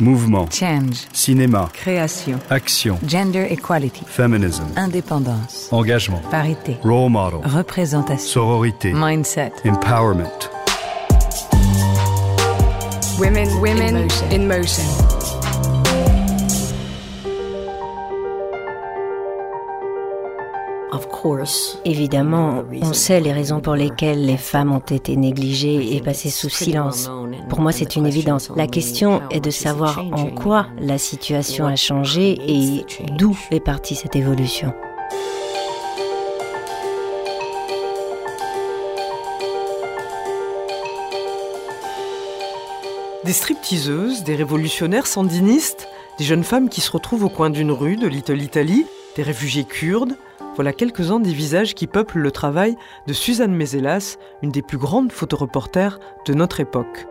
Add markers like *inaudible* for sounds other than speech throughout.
Mouvement. Change. Cinéma. Création. Action. Gender equality. Feminism. Indépendance. Engagement. Parité. Role model. Représentation. Sororité. Mindset. Empowerment. Women, women in motion. Évidemment, on sait les raisons pour lesquelles les femmes ont été négligées et passées sous silence. Pour moi, c'est une évidence. La question est de savoir en quoi la situation a changé et d'où est partie cette évolution. Des stripteaseuses, des révolutionnaires sandinistes, des jeunes femmes qui se retrouvent au coin d'une rue de Little Italy, des réfugiés kurdes, voilà quelques-uns des visages qui peuplent le travail de Suzanne Mézelas, une des plus grandes photoreporters de notre époque.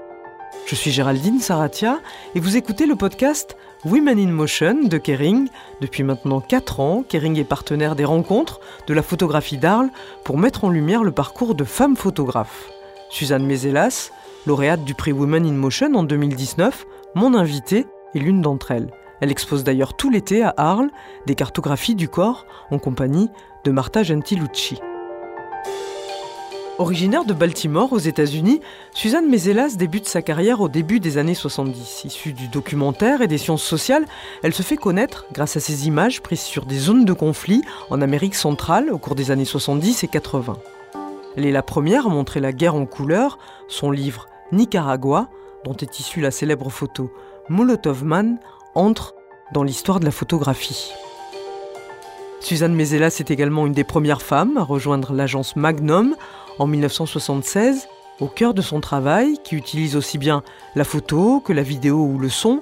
Je suis Géraldine Saratia et vous écoutez le podcast Women in Motion de Kering. Depuis maintenant 4 ans, Kering est partenaire des rencontres de la photographie d'Arles pour mettre en lumière le parcours de femmes photographes. Suzanne Mézelas, lauréate du prix Women in Motion en 2019, mon invitée est l'une d'entre elles. Elle expose d'ailleurs tout l'été à Arles des cartographies du corps en compagnie de Marta Gentilucci. Originaire de Baltimore aux États-Unis, Suzanne Mézelas débute sa carrière au début des années 70. Issue du documentaire et des sciences sociales, elle se fait connaître grâce à ses images prises sur des zones de conflit en Amérique centrale au cours des années 70 et 80. Elle est la première à montrer la guerre en couleur, son livre Nicaragua, dont est issue la célèbre photo Molotov Man, entre dans l'histoire de la photographie. Suzanne Mézelas est également une des premières femmes à rejoindre l'agence Magnum en 1976, au cœur de son travail, qui utilise aussi bien la photo que la vidéo ou le son,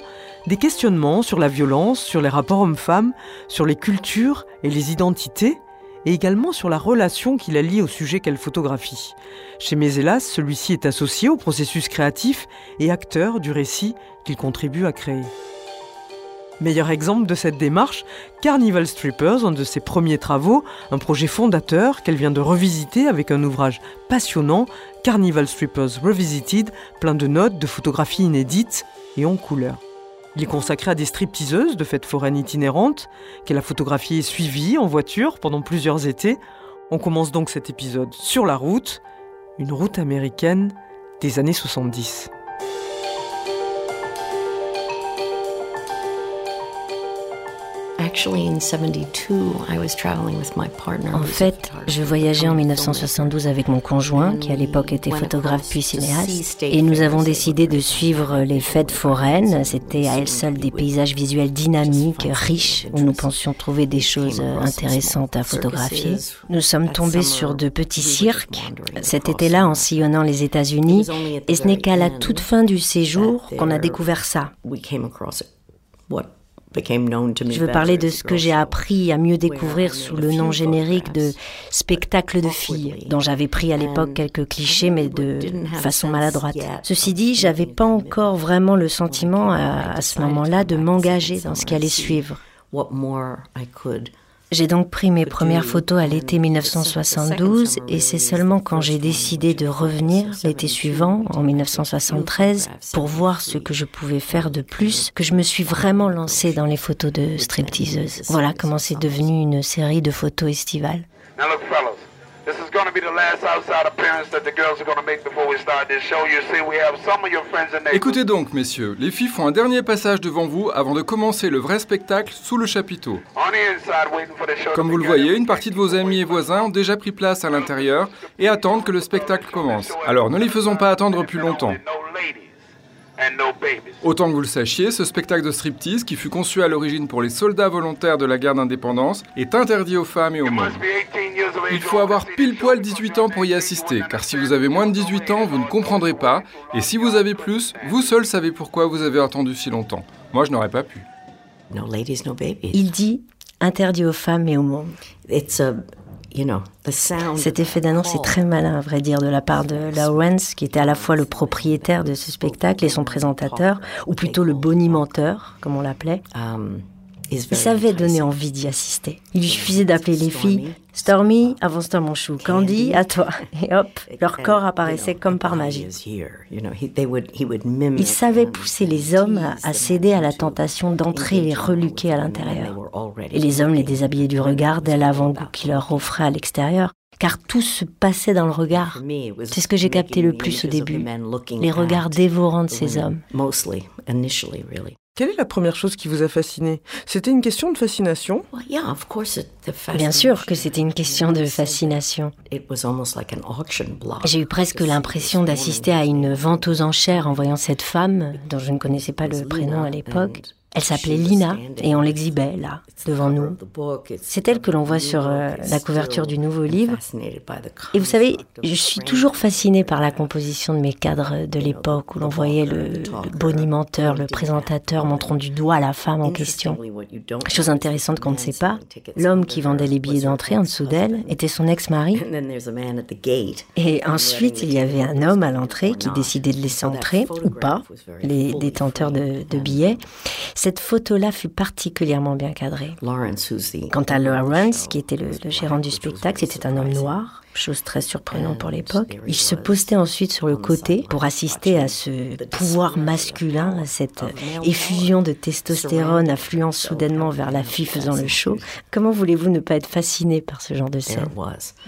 des questionnements sur la violence, sur les rapports hommes-femmes, sur les cultures et les identités, et également sur la relation qui la lie au sujet qu'elle photographie. Chez Mézelas, celui-ci est associé au processus créatif et acteur du récit qu'il contribue à créer. Meilleur exemple de cette démarche, Carnival Strippers, un de ses premiers travaux, un projet fondateur qu'elle vient de revisiter avec un ouvrage passionnant, Carnival Strippers Revisited, plein de notes, de photographies inédites et en couleur. Il est consacré à des stripteaseuses de fêtes foraines itinérantes, qu'elle a photographiées et suivies en voiture pendant plusieurs étés. On commence donc cet épisode sur la route, une route américaine des années 70. En fait, je voyageais en 1972 avec mon conjoint, qui à l'époque était photographe puis cinéaste, et nous avons décidé de suivre les fêtes foraines. C'était à elles seules des paysages visuels dynamiques, riches, où nous pensions trouver des choses intéressantes à photographier. Nous sommes tombés sur de petits cirques cet été-là en sillonnant les États-Unis, et ce n'est qu'à la toute fin du séjour qu'on a découvert ça. Je veux parler de ce que j'ai appris à mieux découvrir sous le nom générique de spectacle de filles, dont j'avais pris à l'époque quelques clichés, mais de façon maladroite. Ceci dit, j'avais pas encore vraiment le sentiment à, à ce moment-là de m'engager dans ce qui allait suivre. J'ai donc pris mes premières photos à l'été 1972 et c'est seulement quand j'ai décidé de revenir l'été suivant, en 1973, pour voir ce que je pouvais faire de plus, que je me suis vraiment lancée dans les photos de stripteaseuses. Voilà comment c'est devenu une série de photos estivales. Écoutez donc, messieurs, les filles font un dernier passage devant vous avant de commencer le vrai spectacle sous le chapiteau. Comme vous le voyez, une partie de vos amis et voisins ont déjà pris place à l'intérieur et attendent que le spectacle commence. Alors ne les faisons pas attendre plus longtemps. Autant que vous le sachiez, ce spectacle de striptease, qui fut conçu à l'origine pour les soldats volontaires de la guerre d'indépendance, est interdit aux femmes et aux hommes. Il faut avoir pile poil 18 ans pour y assister, car si vous avez moins de 18 ans, vous ne comprendrez pas, et si vous avez plus, vous seul savez pourquoi vous avez attendu si longtemps. Moi, je n'aurais pas pu. Il dit interdit aux femmes et au monde. Cet effet d'annonce est très malin, à vrai dire, de la part de Lawrence, qui était à la fois le propriétaire de ce spectacle et son présentateur, ou plutôt le bonimenteur, comme on l'appelait. Il savait donner envie d'y assister. Il lui suffisait d'appeler les filles Stormy, avance-toi mon chou, Candy, à toi. Et hop, leur corps apparaissait comme par magie. Il savait pousser les hommes à céder à la tentation d'entrer les reluquer à l'intérieur. Et les hommes les déshabillaient du regard dès l'avant-goût qu'il leur offrait à l'extérieur car tout se passait dans le regard. C'est ce que j'ai capté le plus au début, les regards dévorants de ces hommes. Quelle est la première chose qui vous a fasciné? C'était une question de fascination? Bien sûr que c'était une question de fascination. J'ai eu presque l'impression d'assister à une vente aux enchères en voyant cette femme, dont je ne connaissais pas le prénom à l'époque, elle s'appelait Lina et on l'exhibait là, devant nous. C'est elle que l'on voit sur euh, la couverture du nouveau livre. Et vous savez, je suis toujours fascinée par la composition de mes cadres de l'époque où l'on voyait le, bonimenteur, le présentateur montrant du doigt la femme en question. Chose intéressante qu'on ne sait pas, l'homme qui vendait les billets d'entrée en dessous d'elle était son ex-mari. Et ensuite, il y avait un homme à l'entrée qui décidait de laisser entrer ou pas les détenteurs de billets. Cette photo-là fut particulièrement bien cadrée. Quant à Lawrence, qui était le, gérant du spectacle, c'était un homme noir, chose très surprenante pour l'époque. Il se postait ensuite sur le côté pour assister à ce pouvoir masculin, à cette effusion de testostérone affluant soudainement vers la fille faisant le show. Comment voulez-vous ne pas être fasciné par ce genre de scène?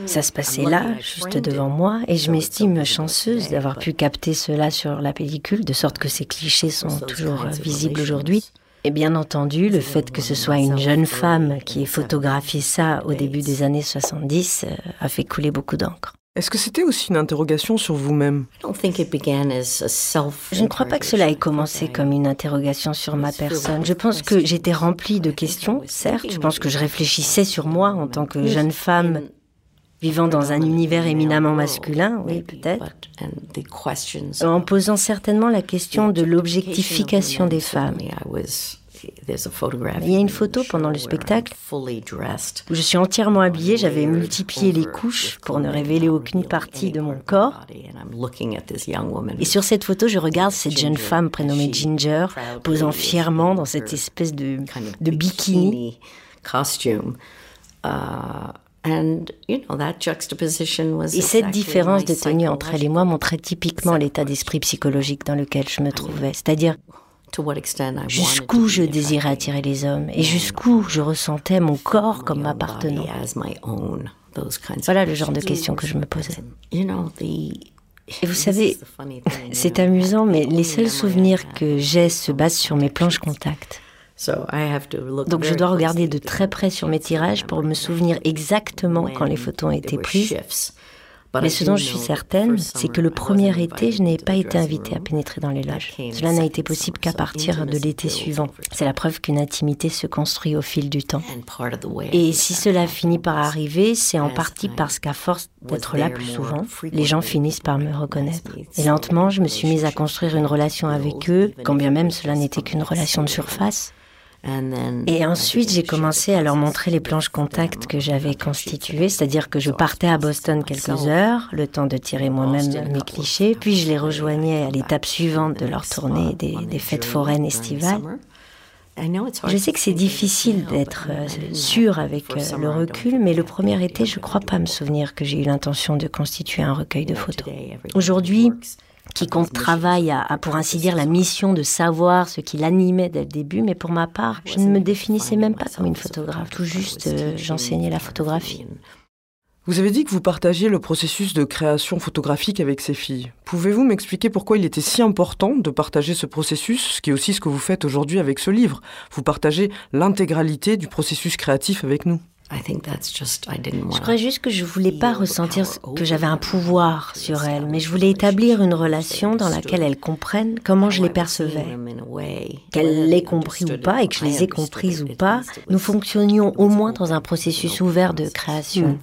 Ça se passait là, juste devant moi, et je m'estime chanceuse d'avoir pu capter cela sur la pellicule, de sorte que ces clichés sont toujours visibles aujourd'hui. Et bien entendu, le fait que ce soit une jeune femme qui ait photographié ça au début des années 70 euh, a fait couler beaucoup d'encre. Est-ce que c'était aussi une interrogation sur vous-même? Je ne crois pas que cela ait commencé comme une interrogation sur ma personne. Je pense que j'étais remplie de questions, certes. Je pense que je réfléchissais sur moi en tant que jeune femme vivant dans un univers éminemment masculin, oui, peut-être, en posant certainement la question de l'objectification des femmes. Il y a une photo pendant le spectacle où je suis entièrement habillée, j'avais multiplié les couches pour ne révéler aucune partie de mon corps. Et sur cette photo, je regarde cette jeune femme prénommée Ginger, posant fièrement dans cette espèce de, de bikini. Et cette différence de tenue entre elle et moi montrait typiquement l'état d'esprit psychologique dans lequel je me trouvais, c'est-à-dire jusqu'où je désirais attirer les hommes et jusqu'où je ressentais mon corps comme m'appartenant. Voilà le genre de questions que je me posais. Et vous savez, c'est amusant, mais les seuls souvenirs que j'ai se basent sur mes planches contact. Donc je dois regarder de très près sur mes tirages pour me souvenir exactement quand les photos ont été prises. Mais ce dont je suis certaine, c'est que le premier été, je n'ai pas été invitée à pénétrer dans les loges. Cela n'a été possible qu'à partir de l'été suivant. C'est la preuve qu'une intimité se construit au fil du temps. Et si cela finit par arriver, c'est en partie parce qu'à force d'être là plus souvent, les gens finissent par me reconnaître. Et lentement, je me suis mise à construire une relation avec eux, quand bien même cela n'était qu'une relation de surface. Et ensuite, j'ai commencé à leur montrer les planches contact que j'avais constituées, c'est-à-dire que je partais à Boston quelques heures, le temps de tirer moi-même mes clichés, puis je les rejoignais à l'étape suivante de leur tournée des, des fêtes foraines estivales. Je sais que c'est difficile d'être euh, sûr avec euh, le recul, mais le premier été, je ne crois pas me souvenir que j'ai eu l'intention de constituer un recueil de photos. Aujourd'hui, Quiconque travaille a, pour ainsi dire la mission de savoir ce qui l'animait dès le début, mais pour ma part, je ne me définissais même pas comme une photographe, tout juste euh, j'enseignais la photographie. Vous avez dit que vous partagiez le processus de création photographique avec ces filles. Pouvez-vous m'expliquer pourquoi il était si important de partager ce processus, ce qui est aussi ce que vous faites aujourd'hui avec ce livre? Vous partagez l'intégralité du processus créatif avec nous. Je crois juste que je voulais pas ressentir que j'avais un pouvoir sur elles, mais je voulais établir une relation dans laquelle elles comprennent comment je les percevais. Qu'elles l'aient compris ou pas et que je les ai comprises ou pas, nous fonctionnions au moins dans un processus ouvert de création.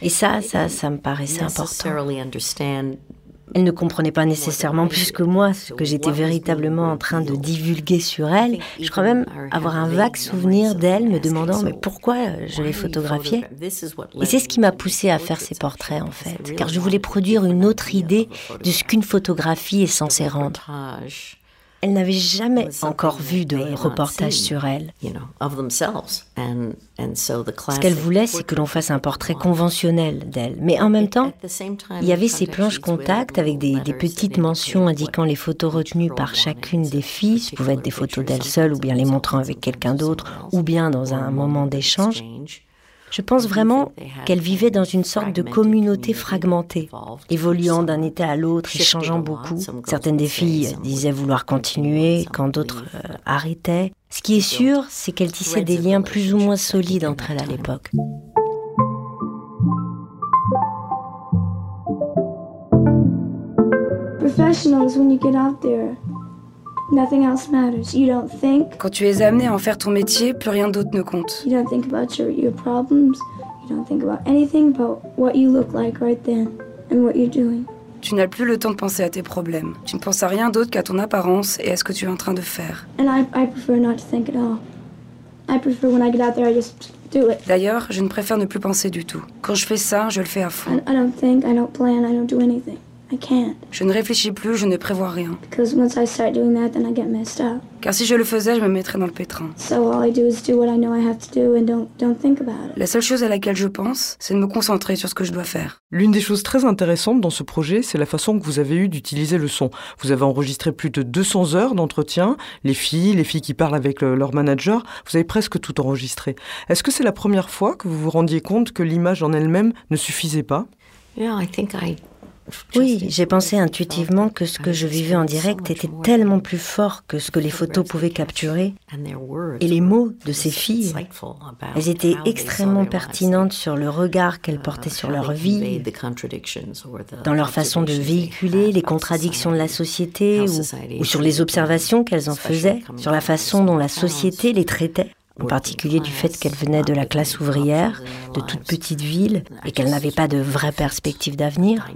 Et ça, ça, ça me paraissait important. Elle ne comprenait pas nécessairement plus que moi ce que j'étais véritablement en train de divulguer sur elle. Je crois même avoir un vague souvenir d'elle me demandant mais pourquoi je les photographiais. Et c'est ce qui m'a poussé à faire ces portraits en fait, car je voulais produire une autre idée de ce qu'une photographie est censée rendre. Elles n'avaient jamais encore vu de reportage sur elles. Ce qu'elles voulaient, c'est que l'on fasse un portrait conventionnel d'elles. Mais en même temps, il y avait ces planches contact avec des, des petites mentions indiquant les photos retenues par chacune des filles. Ce pouvaient être des photos d'elles seules ou bien les montrant avec quelqu'un d'autre ou bien dans un moment d'échange. Je pense vraiment qu'elles vivaient dans une sorte de communauté fragmentée, évoluant d'un état à l'autre et changeant beaucoup. Certaines des filles disaient vouloir continuer, quand d'autres euh, arrêtaient. Ce qui est sûr, c'est qu'elles tissaient des liens plus ou moins solides entre elles à l'époque. Professionals, when you get out there, nothing else matters. You don't think? Quand tu es amené à en faire ton métier, plus rien d'autre ne compte. You don't think about your, your problems? You don't think about anything but what you look like right then and what you're doing. Tu n'as plus le temps de penser à tes problèmes. Tu ne penses à rien d'autre qu'à ton apparence et à ce que tu es en train de faire. And I, I prefer not to think at all. I prefer when I get out there, I just do it. D'ailleurs, je ne préfère ne plus penser du tout. Quand je fais ça, je le fais à fond. I, I don't think, I don't plan, I don't do anything. I can't. Je ne réfléchis plus, je ne prévois rien. Because once I start doing that, then I get messed up. Car si je le faisais, je me mettrais dans le pétrin. So all I do is do what I know I have to do and don't, don't think about it. La seule chose à laquelle je pense, c'est de me concentrer sur ce que je dois faire. L'une des choses très intéressantes dans ce projet, c'est la façon que vous avez eu d'utiliser le son. Vous avez enregistré plus de 200 heures d'entretien, les filles, les filles qui parlent avec le- leur manager, vous avez presque tout enregistré. Est-ce que c'est la première fois que vous vous rendiez compte que l'image en elle-même ne suffisait pas? Oui, j'ai pensé intuitivement que ce que je vivais en direct était tellement plus fort que ce que les photos pouvaient capturer. Et les mots de ces filles, elles étaient extrêmement pertinentes sur le regard qu'elles portaient sur leur vie, dans leur façon de véhiculer les contradictions de la société ou, ou sur les observations qu'elles en faisaient, sur la façon dont la société les traitait en particulier du fait qu'elles venaient de la classe ouvrière, de toute petite ville, et qu'elles n'avaient pas de vraie perspective d'avenir.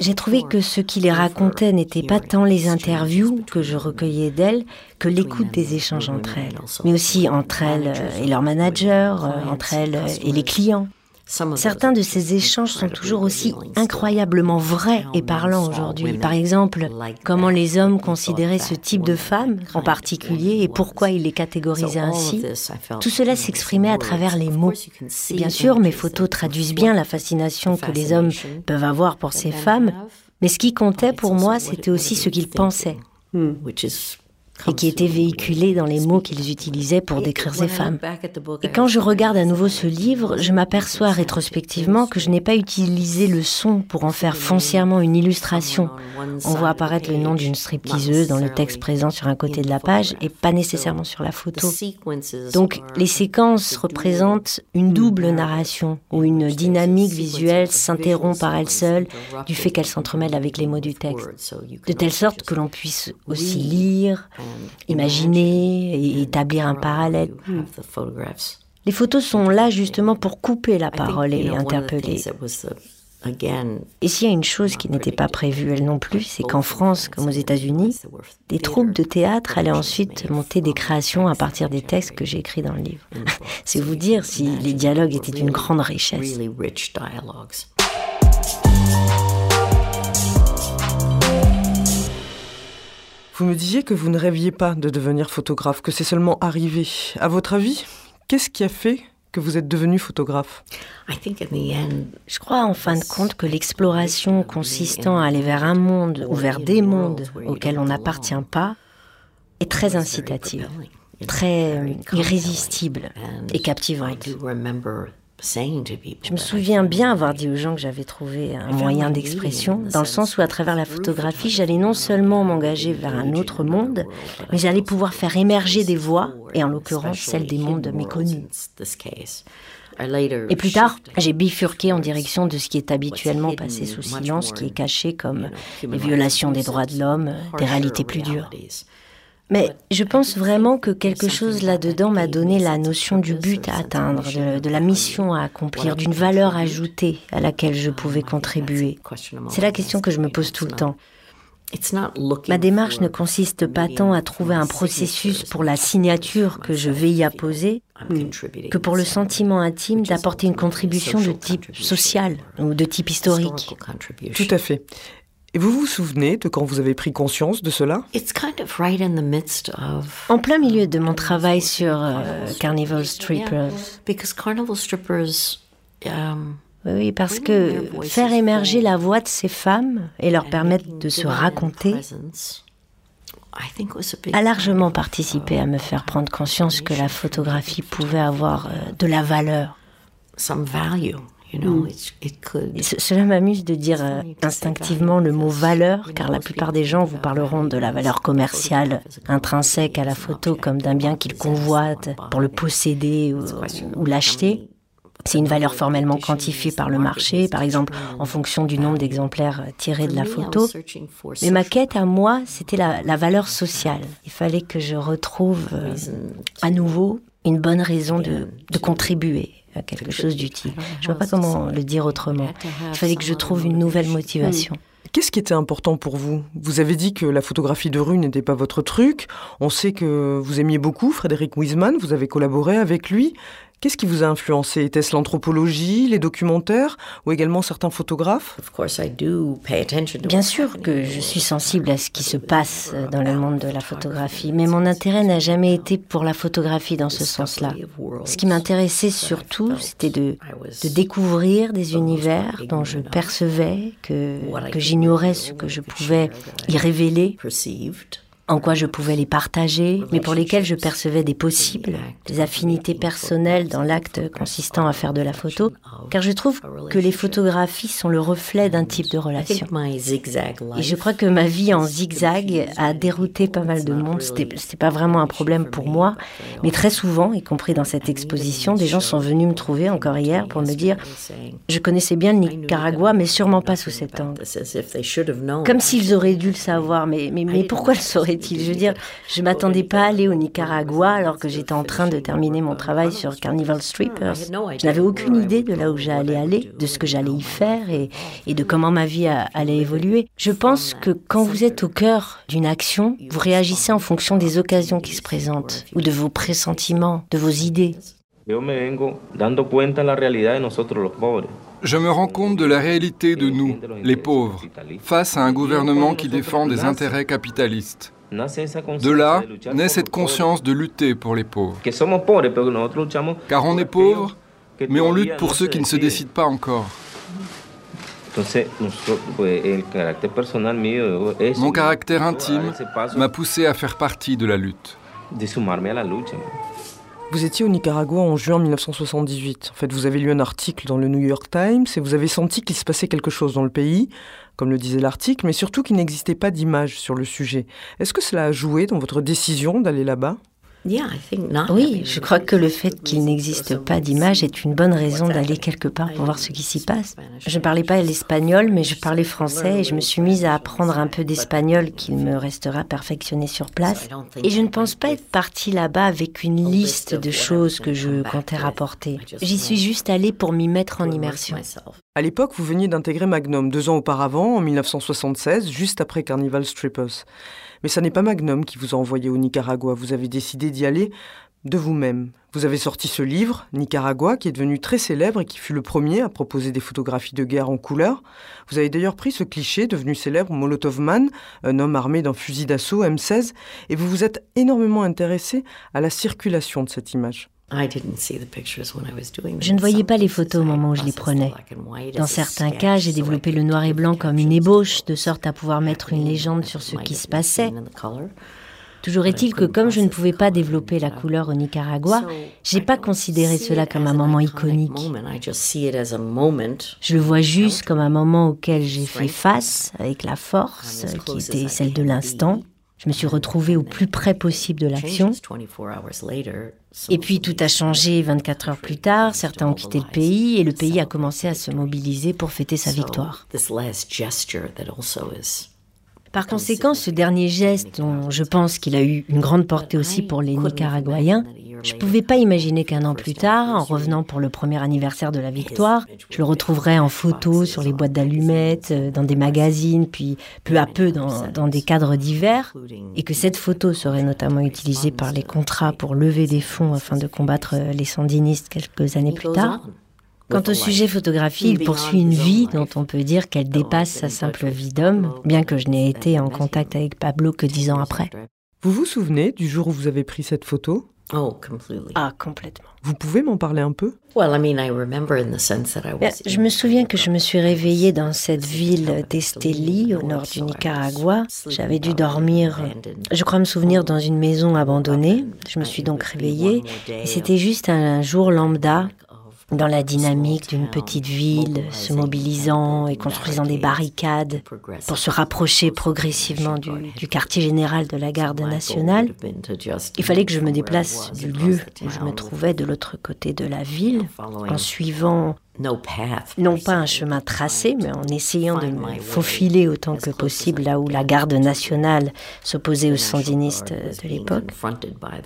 J'ai trouvé que ce qui les racontait n'était pas tant les interviews que je recueillais d'elles que l'écoute des échanges entre elles, mais aussi entre elles et leurs managers, entre elles et les clients. Certains de ces échanges sont toujours aussi incroyablement vrais et parlants aujourd'hui. Par exemple, comment les hommes considéraient ce type de femmes en particulier et pourquoi ils les catégorisaient ainsi. Tout cela s'exprimait à travers les mots. Bien sûr, mes photos traduisent bien la fascination que les hommes peuvent avoir pour ces femmes, mais ce qui comptait pour moi, c'était aussi ce qu'ils pensaient et qui était véhiculé dans les mots qu'ils utilisaient pour décrire ces femmes. Et quand je regarde à nouveau ce livre, je m'aperçois rétrospectivement que je n'ai pas utilisé le son pour en faire foncièrement une illustration. On voit apparaître le nom d'une stripteaseuse dans le texte présent sur un côté de la page et pas nécessairement sur la photo. Donc les séquences représentent une double narration où une dynamique visuelle s'interrompt par elle seule du fait qu'elle s'entremêle avec les mots du texte, de telle sorte que l'on puisse aussi lire, imaginer et établir un parallèle. Les photos sont là justement pour couper la parole et interpeller. Et s'il y a une chose qui n'était pas prévue, elle non plus, c'est qu'en France, comme aux États-Unis, des troupes de théâtre allaient ensuite monter des créations à partir des textes que j'ai écrits dans le livre. *laughs* c'est vous dire si les dialogues étaient d'une grande richesse. Vous me disiez que vous ne rêviez pas de devenir photographe, que c'est seulement arrivé. À votre avis, qu'est-ce qui a fait que vous êtes devenu photographe? Je crois en fin de compte que l'exploration consistant à aller vers un monde ou vers des mondes auxquels on n'appartient pas est très incitative, très irrésistible et captivante. Je me souviens bien avoir dit aux gens que j'avais trouvé un moyen d'expression, dans le sens où à travers la photographie, j'allais non seulement m'engager vers un autre monde, mais j'allais pouvoir faire émerger des voix, et en l'occurrence celles des mondes méconnus. Et plus tard, j'ai bifurqué en direction de ce qui est habituellement passé sous silence, qui est caché comme les violations des droits de l'homme, des réalités plus dures. Mais je pense vraiment que quelque chose là-dedans m'a donné la notion du but à atteindre, de, de la mission à accomplir, d'une valeur ajoutée à laquelle je pouvais contribuer. C'est la question que je me pose tout le temps. Ma démarche ne consiste pas tant à trouver un processus pour la signature que je vais y apposer, que pour le sentiment intime d'apporter une contribution de type social ou de type historique. Tout à fait. Et vous vous souvenez de quand vous avez pris conscience de cela? En plein milieu de mon travail sur euh, Carnival Strippers. Um, oui, parce que faire émerger la voix de ces femmes et leur permettre de se raconter a largement participé à me faire prendre conscience que la photographie pouvait avoir euh, de la valeur. Mm. cela m'amuse de dire euh, instinctivement le mot valeur, car la plupart des gens vous parleront de la valeur commerciale intrinsèque à la photo comme d'un bien qu'ils convoitent pour le posséder ou l'acheter. C'est une valeur formellement quantifiée par le marché, par exemple en fonction du nombre d'exemplaires tirés de la photo. Mais ma quête à moi, c'était la, valeur sociale. Il fallait que je retrouve euh, à nouveau une bonne raison de, de contribuer à quelque chose d'utile. Je ne vois pas comment le dire autrement. Il fallait que je trouve une nouvelle motivation. Qu'est-ce qui était important pour vous? Vous avez dit que la photographie de rue n'était pas votre truc. On sait que vous aimiez beaucoup Frédéric Wiseman, vous avez collaboré avec lui. Qu'est-ce qui vous a influencé? Était-ce l'anthropologie, les documentaires ou également certains photographes? Bien sûr que je suis sensible à ce qui se passe dans le monde de la photographie, mais mon intérêt n'a jamais été pour la photographie dans ce sens-là. Ce qui m'intéressait surtout, c'était de, de, découvrir des univers dont je percevais que, que j'ignorais ce que je pouvais y révéler en quoi je pouvais les partager, mais pour lesquels je percevais des possibles, des affinités personnelles dans l'acte consistant à faire de la photo, car je trouve que les photographies sont le reflet d'un type de relation. Et je crois que ma vie en zigzag a dérouté pas mal de monde. C'était pas vraiment un problème pour moi, mais très souvent, y compris dans cette exposition, des gens sont venus me trouver encore hier pour me dire je connaissais bien le Nicaragua, mais sûrement pas sous cet angle. Comme s'ils auraient dû le savoir, mais, mais, mais pourquoi le sauraient je veux dire, je m'attendais pas à aller au Nicaragua alors que j'étais en train de terminer mon travail sur Carnival Strippers. Je n'avais aucune idée de là où j'allais aller, de ce que j'allais y faire et, et de comment ma vie allait évoluer. Je pense que quand vous êtes au cœur d'une action, vous réagissez en fonction des occasions qui se présentent ou de vos pressentiments, de vos idées. Je me rends compte de la réalité de nous, les pauvres, face à un gouvernement qui défend des intérêts capitalistes. De là naît cette conscience de lutter pour les pauvres. Car on est pauvre, mais on lutte pour ceux qui ne se décident pas encore. Mon caractère intime m'a poussé à faire partie de la lutte. Vous étiez au Nicaragua en juin 1978. En fait, vous avez lu un article dans le New York Times et vous avez senti qu'il se passait quelque chose dans le pays, comme le disait l'article, mais surtout qu'il n'existait pas d'image sur le sujet. Est-ce que cela a joué dans votre décision d'aller là-bas? Oui, je crois que le fait qu'il n'existe pas d'image est une bonne raison d'aller quelque part pour voir ce qui s'y passe. Je ne parlais pas l'espagnol, mais je parlais français et je me suis mise à apprendre un peu d'espagnol qu'il me restera perfectionné sur place. Et je ne pense pas être partie là-bas avec une liste de choses que je comptais rapporter. J'y suis juste allée pour m'y mettre en immersion. À l'époque, vous veniez d'intégrer Magnum deux ans auparavant, en 1976, juste après Carnival Strippers. Mais ce n'est pas Magnum qui vous a envoyé au Nicaragua. Vous avez décidé d'y aller de vous-même. Vous avez sorti ce livre, Nicaragua, qui est devenu très célèbre et qui fut le premier à proposer des photographies de guerre en couleur. Vous avez d'ailleurs pris ce cliché, devenu célèbre, Molotov Man, un homme armé d'un fusil d'assaut M16, et vous vous êtes énormément intéressé à la circulation de cette image. Je ne voyais pas les photos au moment où je les prenais. Dans certains cas, j'ai développé le noir et blanc comme une ébauche, de sorte à pouvoir mettre une légende sur ce qui se passait. Toujours est-il que comme je ne pouvais pas développer la couleur au Nicaragua, j'ai pas considéré cela comme un moment iconique. Je le vois juste comme un moment auquel j'ai fait face avec la force qui était celle de l'instant. Je me suis retrouvée au plus près possible de l'action. Et puis tout a changé 24 heures plus tard, certains ont quitté le pays et le pays a commencé à se mobiliser pour fêter sa victoire. Par conséquent, ce dernier geste, dont je pense qu'il a eu une grande portée aussi pour les Nicaraguayens, je ne pouvais pas imaginer qu'un an plus tard, en revenant pour le premier anniversaire de la victoire, je le retrouverais en photo sur les boîtes d'allumettes, euh, dans des magazines, puis peu à peu dans, des cadres divers, et que cette photo serait notamment utilisée par les contrats pour lever des fonds afin de combattre euh, les sandinistes quelques années plus tard. Quant au sujet photographie, il poursuit une vie dont on peut dire qu'elle dépasse sa simple vie d'homme, bien que je n'ai été en contact avec Pablo que dix ans après. Vous vous souvenez du jour où vous avez pris cette photo? Ah, complètement. Vous pouvez m'en parler un peu? Je me souviens que je me suis réveillée dans cette ville d'Esteli, au nord du Nicaragua. J'avais dû dormir, je crois me souvenir, dans une maison abandonnée. Je me suis donc réveillée. et c'était juste un jour lambda dans la dynamique d'une petite ville, se mobilisant et construisant des barricades pour se rapprocher progressivement du, du, quartier général de la garde nationale, il fallait que je me déplace du lieu où je me trouvais de l'autre côté de la ville en suivant non pas un chemin tracé, mais en essayant de me faufiler autant que possible là où la garde nationale s'opposait aux sandinistes de l'époque.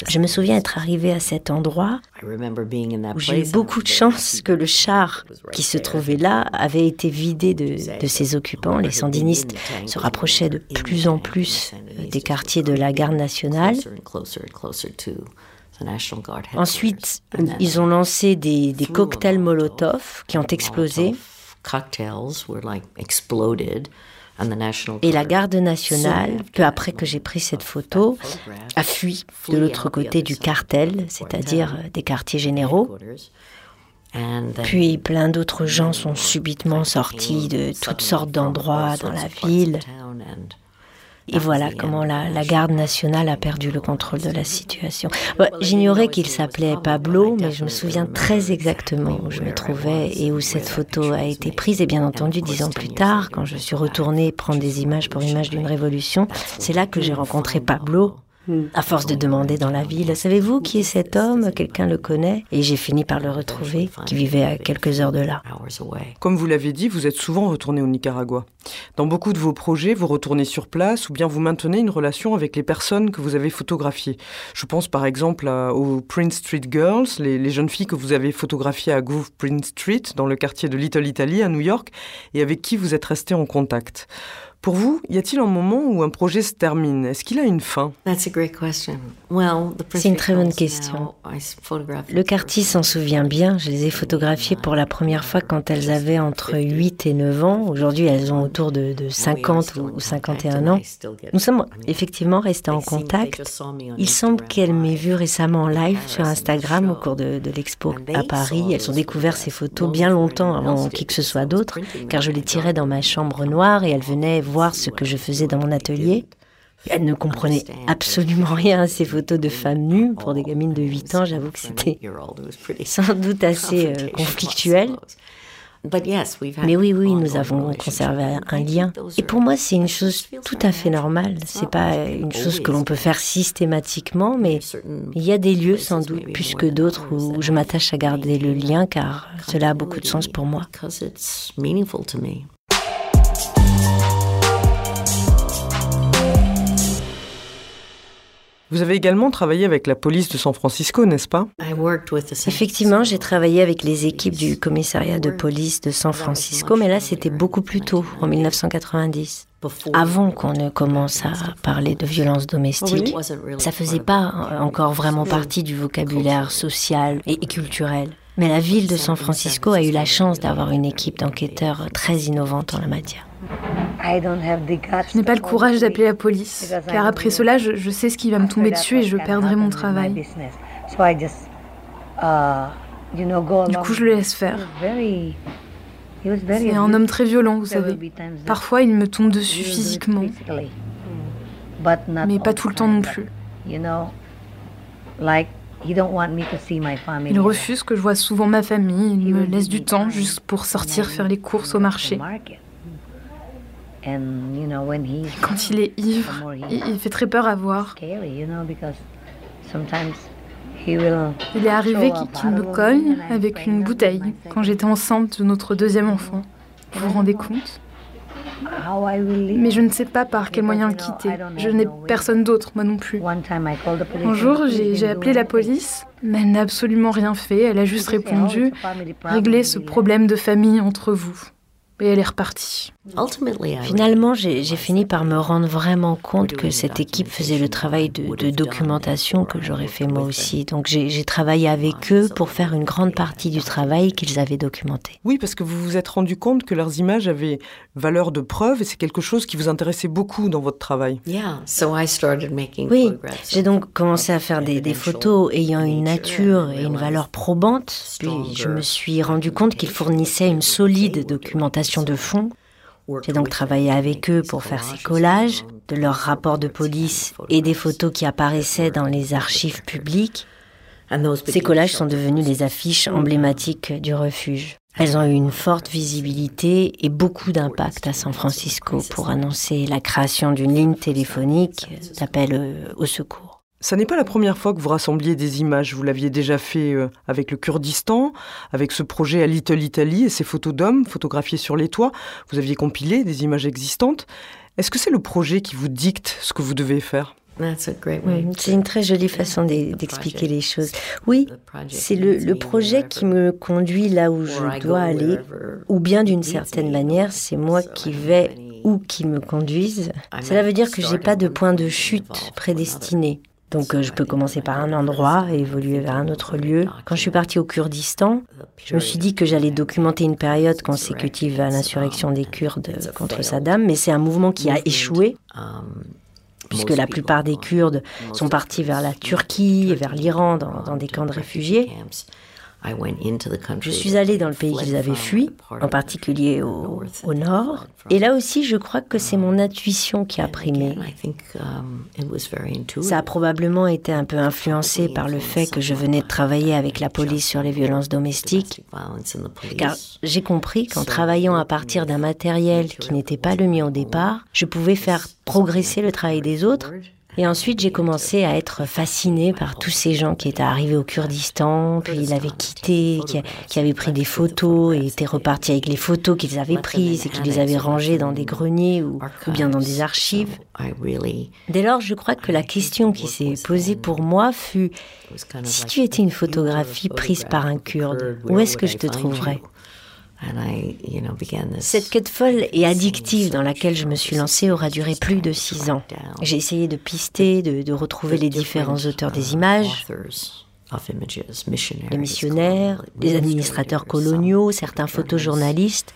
Je me souviens être arrivé à cet endroit où j'ai eu beaucoup de chance que le char qui se trouvait là avait été vidé de, de ses occupants. Les sandinistes se rapprochaient de plus en plus des quartiers de la garde nationale. Ensuite, ils ont lancé des, des cocktails Molotov qui ont explosé. Et la garde nationale, peu après que j'ai pris cette photo, a fui de l'autre côté du cartel, c'est-à-dire des quartiers généraux. Puis plein d'autres gens sont subitement sortis de toutes sortes d'endroits dans la ville. Et voilà comment la, la, garde nationale a perdu le contrôle de la situation. J'ignorais qu'il s'appelait Pablo, mais je me souviens très exactement où je me trouvais et où cette photo a été prise. Et bien entendu, dix ans plus tard, quand je suis retournée prendre des images pour Images d'une révolution, c'est là que j'ai rencontré Pablo à force de demander dans la ville, savez-vous qui est cet homme? Quelqu'un le connaît? Et j'ai fini par le retrouver, qui vivait à quelques heures de là. Comme vous l'avez dit, vous êtes souvent retourné au Nicaragua. Dans beaucoup de vos projets, vous retournez sur place ou bien vous maintenez une relation avec les personnes que vous avez photographiées. Je pense par exemple aux Prince Street Girls, les, jeunes filles que vous avez photographiées à Groove Prince Street, dans le quartier de Little Italy à New York, et avec qui vous êtes resté en contact. Pour vous, y a-t-il un moment où un projet se termine? Est-ce qu'il a une fin? C'est une très bonne question. Le quartier s'en souvient bien. Je les ai photographiées pour la première fois quand elles avaient entre 8 et 9 ans. Aujourd'hui, elles ont autour de, de 50 ou 51 ans. Nous sommes effectivement restés en contact. Il semble qu'elles m'aient vu récemment en live sur Instagram au cours de, de l'expo à Paris. Elles ont découvert ces photos bien longtemps avant qui que ce soit d'autre, car je les tirais dans ma chambre noire et elles venaient voir ce que je faisais dans mon atelier. Elle ne comprenait absolument rien à ces photos de femmes nues. Pour des gamines de 8 ans, j'avoue que c'était sans doute assez euh, conflictuel. Mais oui, oui, nous avons conservé un lien. Et pour moi, c'est une chose tout à fait normale. C'est pas une chose que l'on peut faire systématiquement, mais il y a des lieux, sans doute, plus que d'autres, où je m'attache à garder le lien, car cela a beaucoup de sens pour moi. Vous avez également travaillé avec la police de San Francisco, n'est-ce pas? Effectivement, j'ai travaillé avec les équipes du commissariat de police de San Francisco, mais là c'était beaucoup plus tôt, en 1990. Avant qu'on ne commence à parler de violence domestique, ça faisait pas encore vraiment partie du vocabulaire social et culturel. Mais la ville de San Francisco a eu la chance d'avoir une équipe d'enquêteurs très innovante en la matière. Je n'ai pas le courage d'appeler la police, car après cela, je, je, sais ce qui va me tomber dessus et je perdrai mon travail. Du coup, je le laisse faire. C'est un homme très violent, vous savez. Parfois, il me tombe dessus physiquement, mais pas tout le temps non plus. Il refuse que je vois souvent ma famille, il me laisse du temps juste pour sortir faire les courses au marché. Quand il est ivre, il fait très peur à voir. Il est arrivé qu'il me cogne avec une bouteille quand j'étais enceinte de notre deuxième enfant. Vous vous rendez compte? Mais je ne sais pas par quel moyen le quitter. Je n'ai personne d'autre, moi non plus. Un jour, j'ai appelé la police, mais elle n'a absolument rien fait. Elle a juste répondu Réglez ce problème de famille entre vous. Et elle est repartie. Finalement, j'ai fini par me rendre vraiment compte que cette équipe faisait le travail de, de documentation que j'aurais fait moi aussi. Donc j'ai travaillé avec eux pour faire une grande partie du travail qu'ils avaient documenté. Oui, parce que vous vous êtes rendu compte que leurs images avaient valeur de preuve et c'est quelque chose qui vous intéressait beaucoup dans votre travail. Oui, j'ai donc commencé à faire des, des photos ayant une nature et une valeur probante. Puis je me suis rendu compte qu'ils fournissaient une solide documentation de fond j'ai donc travaillé avec eux pour faire ces collages de leurs rapports de police et des photos qui apparaissaient dans les archives publiques. Ces collages sont devenus les affiches emblématiques du refuge. Elles ont eu une forte visibilité et beaucoup d'impact à San Francisco pour annoncer la création d'une ligne téléphonique d'appel euh, au secours. Ça n'est pas la première fois que vous rassembliez des images. Vous l'aviez déjà fait euh, avec le Kurdistan, avec ce projet à Little Italy et ces photos d'hommes photographiés sur les toits. Vous aviez compilé des images existantes. Est-ce que c'est le projet qui vous dicte ce que vous devez faire? C'est une très jolie façon d'expliquer les choses. Oui, c'est le, le, projet qui me conduit là où je dois aller, ou bien d'une certaine manière, c'est moi qui vais où qu'il me conduise. Cela veut dire que je n'ai pas de point de chute prédestiné. Donc euh, je peux commencer par un endroit et évoluer vers un autre lieu. Quand je suis partie au Kurdistan, je me suis dit que j'allais documenter une période consécutive à l'insurrection des Kurdes contre Saddam, mais c'est un mouvement qui a échoué puisque la plupart des Kurdes sont partis vers la Turquie et vers l'Iran dans, des camps de réfugiés. Je suis allée dans le pays qu'ils avaient fui, en particulier au, au, nord. Et là aussi, je crois que c'est mon intuition qui a primé. Ça a probablement été un peu influencé par le fait que je venais de travailler avec la police sur les violences domestiques. Car j'ai compris qu'en travaillant à partir d'un matériel qui n'était pas le mien au départ, je pouvais faire progresser le travail des autres et ensuite, j'ai commencé à être fascinée par tous ces gens qui étaient arrivés au Kurdistan, puis ils avaient quitté, qui, avaient pris des photos et étaient repartis avec les photos qu'ils avaient prises et qu'ils les avaient rangées dans des greniers ou, ou bien dans des archives. Dès lors, je crois que la question qui s'est posée pour moi fut si tu étais une photographie prise par un Kurde, où est-ce que je te trouverais? Cette quête folle et addictive dans laquelle je me suis lancée aura duré plus de six ans. J'ai essayé de pister, de, de retrouver les différents auteurs des images, les missionnaires, les administrateurs coloniaux, certains photojournalistes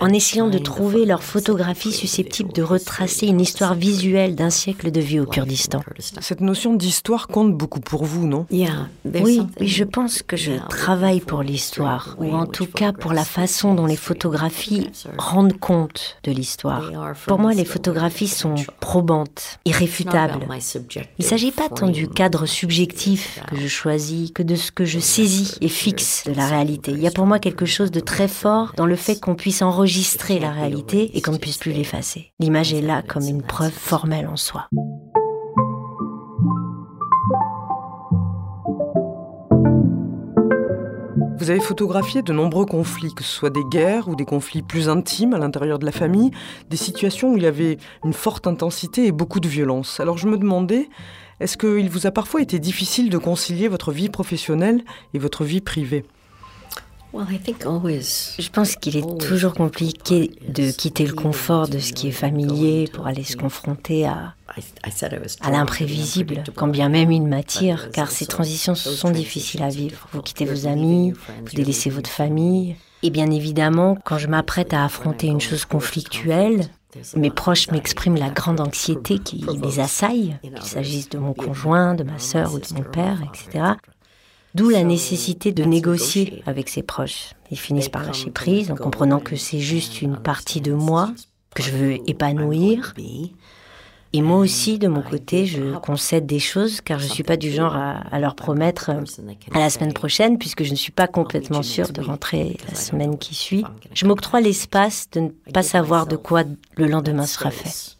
en essayant de trouver leurs photographies susceptibles de retracer une histoire visuelle d'un siècle de vie au Kurdistan. Cette notion d'histoire compte beaucoup pour vous, non? Oui, oui, je pense que je travaille pour l'histoire, ou en tout cas pour la façon dont les photographies rendent compte de l'histoire. Pour moi, les photographies sont probantes, irréfutables. Il ne s'agit pas tant du cadre subjectif que je choisis que de ce que je saisis et fixe de la réalité. Il y a pour moi quelque chose de très fort dans le fait qu'on puisse enregistrer enregistrer la réalité et qu'on ne puisse plus l'effacer. L'image est là comme une preuve formelle en soi. Vous avez photographié de nombreux conflits, que ce soit des guerres ou des conflits plus intimes à l'intérieur de la famille, des situations où il y avait une forte intensité et beaucoup de violence. Alors je me demandais, est-ce qu'il vous a parfois été difficile de concilier votre vie professionnelle et votre vie privée? Je pense qu'il est toujours compliqué de quitter le confort de ce qui est familier pour aller se confronter à, à l'imprévisible, quand bien même il m'attire, car ces transitions sont difficiles à vivre. Vous quittez vos amis, vous délaissez votre famille, et bien évidemment, quand je m'apprête à affronter une chose conflictuelle, mes proches m'expriment la grande anxiété qui les assaille, qu'il s'agisse de mon conjoint, de ma sœur ou de mon père, etc. D'où la nécessité de négocier avec ses proches. Ils finissent par lâcher prise en comprenant que c'est juste une partie de moi que je veux épanouir. Et moi aussi, de mon côté, je concède des choses car je ne suis pas du genre à, leur promettre à la semaine prochaine puisque je ne suis pas complètement sûre de rentrer la semaine qui suit. Je m'octroie l'espace de ne pas savoir de quoi le lendemain sera fait.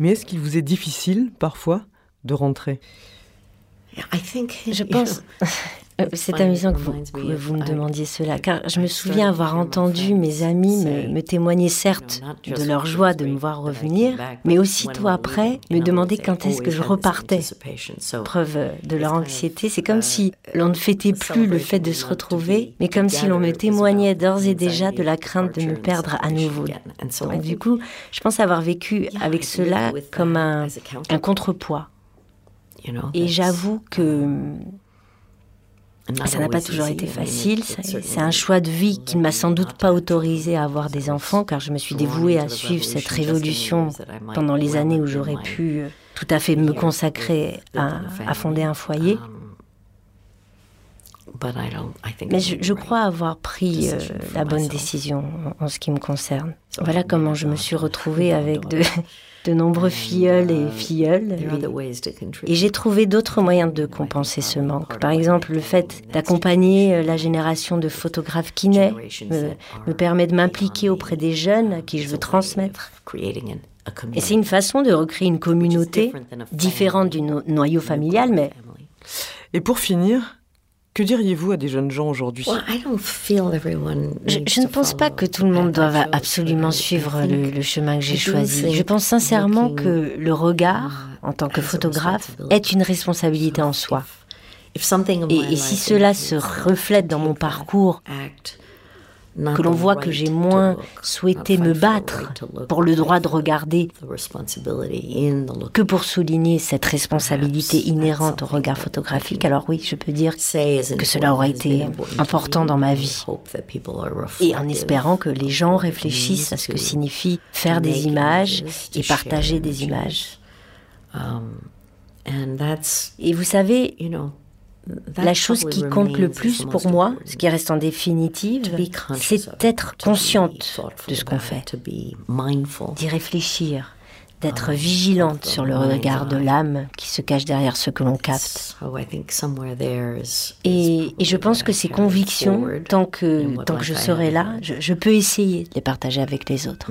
Mais est-ce qu'il vous est difficile parfois de rentrer? Je pense. *laughs* Euh, c'est amusant que vous, vous, me demandiez cela, car je me souviens avoir entendu mes amis me, témoigner certes de leur joie de me voir revenir, mais aussitôt après me demander quand est-ce que je repartais. Preuve de leur anxiété, c'est comme si l'on ne fêtait plus le fait de se retrouver, mais comme si l'on me témoignait d'ores et déjà de la crainte de me perdre à nouveau. du coup, je pense avoir vécu avec cela comme un, un contrepoids. Et j'avoue que ça n'a pas toujours été facile. C'est un choix de vie qui ne m'a sans doute pas autorisé à avoir des enfants, car je me suis dévouée à suivre cette révolution pendant les années où j'aurais pu euh, tout à fait me consacrer à, fonder un foyer. Mais je, crois avoir pris euh, la bonne décision en, ce qui me concerne. Voilà comment je me suis retrouvée avec de, de nombreux filleuls et filleuls. Et, j'ai trouvé d'autres moyens de compenser ce manque. Par exemple, le fait d'accompagner euh, la génération de photographes qui naît me, permet de m'impliquer auprès des jeunes à qui je veux transmettre. Et c'est une façon de recréer une communauté différente du noyau familial, mais... Et pour finir, que diriez-vous à des jeunes gens aujourd'hui? Je, ne pense pas que tout le monde doive absolument suivre le, chemin que j'ai choisi. Je pense sincèrement que le regard, en tant que photographe, est une responsabilité en soi. et si cela se reflète dans mon parcours, que l'on voit que j'ai moins souhaité me battre pour le droit de regarder que pour souligner cette responsabilité inhérente au regard photographique, alors oui, je peux dire que cela aura été important dans ma vie. Et en espérant que les gens réfléchissent à ce que signifie faire des images et partager des images. Et vous savez, la chose qui compte le plus pour moi, ce qui reste en définitive, c'est d'être consciente de ce qu'on fait, d'y réfléchir, d'être vigilante sur le regard de l'âme qui se cache derrière ce que l'on capte. Et, je pense que ces convictions, tant que, tant que je serai là, je, je peux essayer de les partager avec les autres.